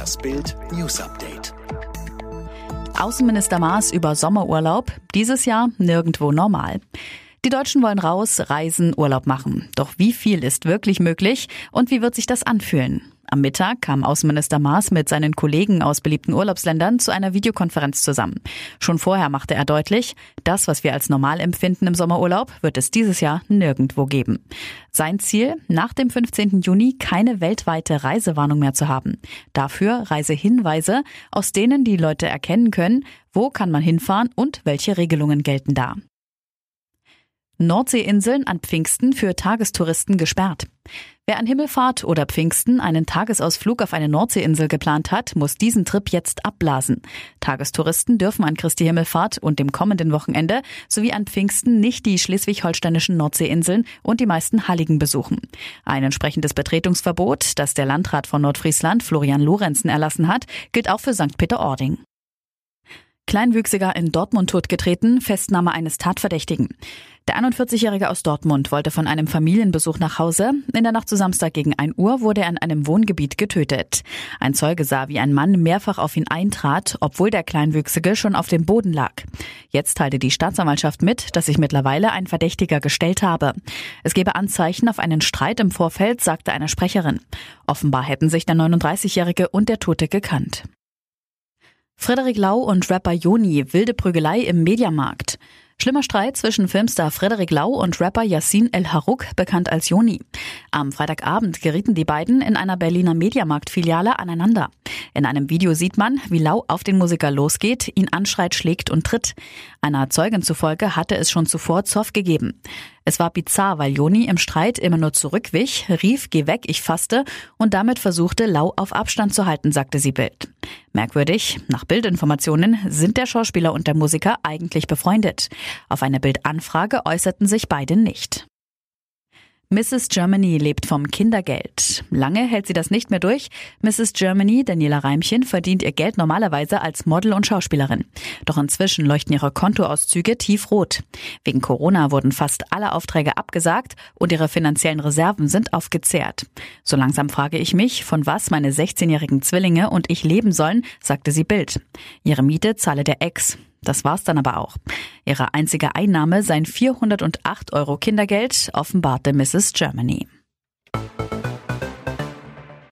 Das Bild News Update. Außenminister Maas über Sommerurlaub. Dieses Jahr nirgendwo normal. Die Deutschen wollen raus, reisen, Urlaub machen. Doch wie viel ist wirklich möglich und wie wird sich das anfühlen? Am Mittag kam Außenminister Maas mit seinen Kollegen aus beliebten Urlaubsländern zu einer Videokonferenz zusammen. Schon vorher machte er deutlich, das, was wir als normal empfinden im Sommerurlaub, wird es dieses Jahr nirgendwo geben. Sein Ziel, nach dem 15. Juni keine weltweite Reisewarnung mehr zu haben. Dafür Reisehinweise, aus denen die Leute erkennen können, wo kann man hinfahren und welche Regelungen gelten da. Nordseeinseln an Pfingsten für Tagestouristen gesperrt. Wer an Himmelfahrt oder Pfingsten einen Tagesausflug auf eine Nordseeinsel geplant hat, muss diesen Trip jetzt abblasen. Tagestouristen dürfen an Christi Himmelfahrt und dem kommenden Wochenende sowie an Pfingsten nicht die schleswig-holsteinischen Nordseeinseln und die meisten Halligen besuchen. Ein entsprechendes Betretungsverbot, das der Landrat von Nordfriesland Florian Lorenzen erlassen hat, gilt auch für St. Peter-Ording. Kleinwüchsiger in Dortmund totgetreten, Festnahme eines Tatverdächtigen. Der 41-Jährige aus Dortmund wollte von einem Familienbesuch nach Hause. In der Nacht zu Samstag gegen 1 Uhr wurde er in einem Wohngebiet getötet. Ein Zeuge sah, wie ein Mann mehrfach auf ihn eintrat, obwohl der Kleinwüchsige schon auf dem Boden lag. Jetzt teilte die Staatsanwaltschaft mit, dass sich mittlerweile ein Verdächtiger gestellt habe. Es gebe Anzeichen auf einen Streit im Vorfeld, sagte eine Sprecherin. Offenbar hätten sich der 39-Jährige und der Tote gekannt. Frederik Lau und Rapper Joni, wilde Prügelei im Mediamarkt. Schlimmer Streit zwischen Filmstar Frederik Lau und Rapper Yassin El Harouk, bekannt als Joni. Am Freitagabend gerieten die beiden in einer Berliner Mediamarkt-Filiale aneinander. In einem Video sieht man, wie Lau auf den Musiker losgeht, ihn anschreit, schlägt und tritt. Einer Zeugin zufolge hatte es schon zuvor Zoff gegeben. Es war bizarr, weil Joni im Streit immer nur zurückwich, rief, geh weg, ich faste und damit versuchte, Lau auf Abstand zu halten, sagte sie Bild. Merkwürdig, nach Bildinformationen sind der Schauspieler und der Musiker eigentlich befreundet. Auf eine Bildanfrage äußerten sich beide nicht. Mrs. Germany lebt vom Kindergeld. Lange hält sie das nicht mehr durch. Mrs. Germany, Daniela Reimchen, verdient ihr Geld normalerweise als Model und Schauspielerin. Doch inzwischen leuchten ihre Kontoauszüge tiefrot. Wegen Corona wurden fast alle Aufträge abgesagt und ihre finanziellen Reserven sind aufgezehrt. So langsam frage ich mich, von was meine 16-jährigen Zwillinge und ich leben sollen, sagte sie Bild. Ihre Miete zahle der Ex. Das war's dann aber auch. Ihre einzige Einnahme seien 408 Euro Kindergeld, offenbarte Mrs. Germany.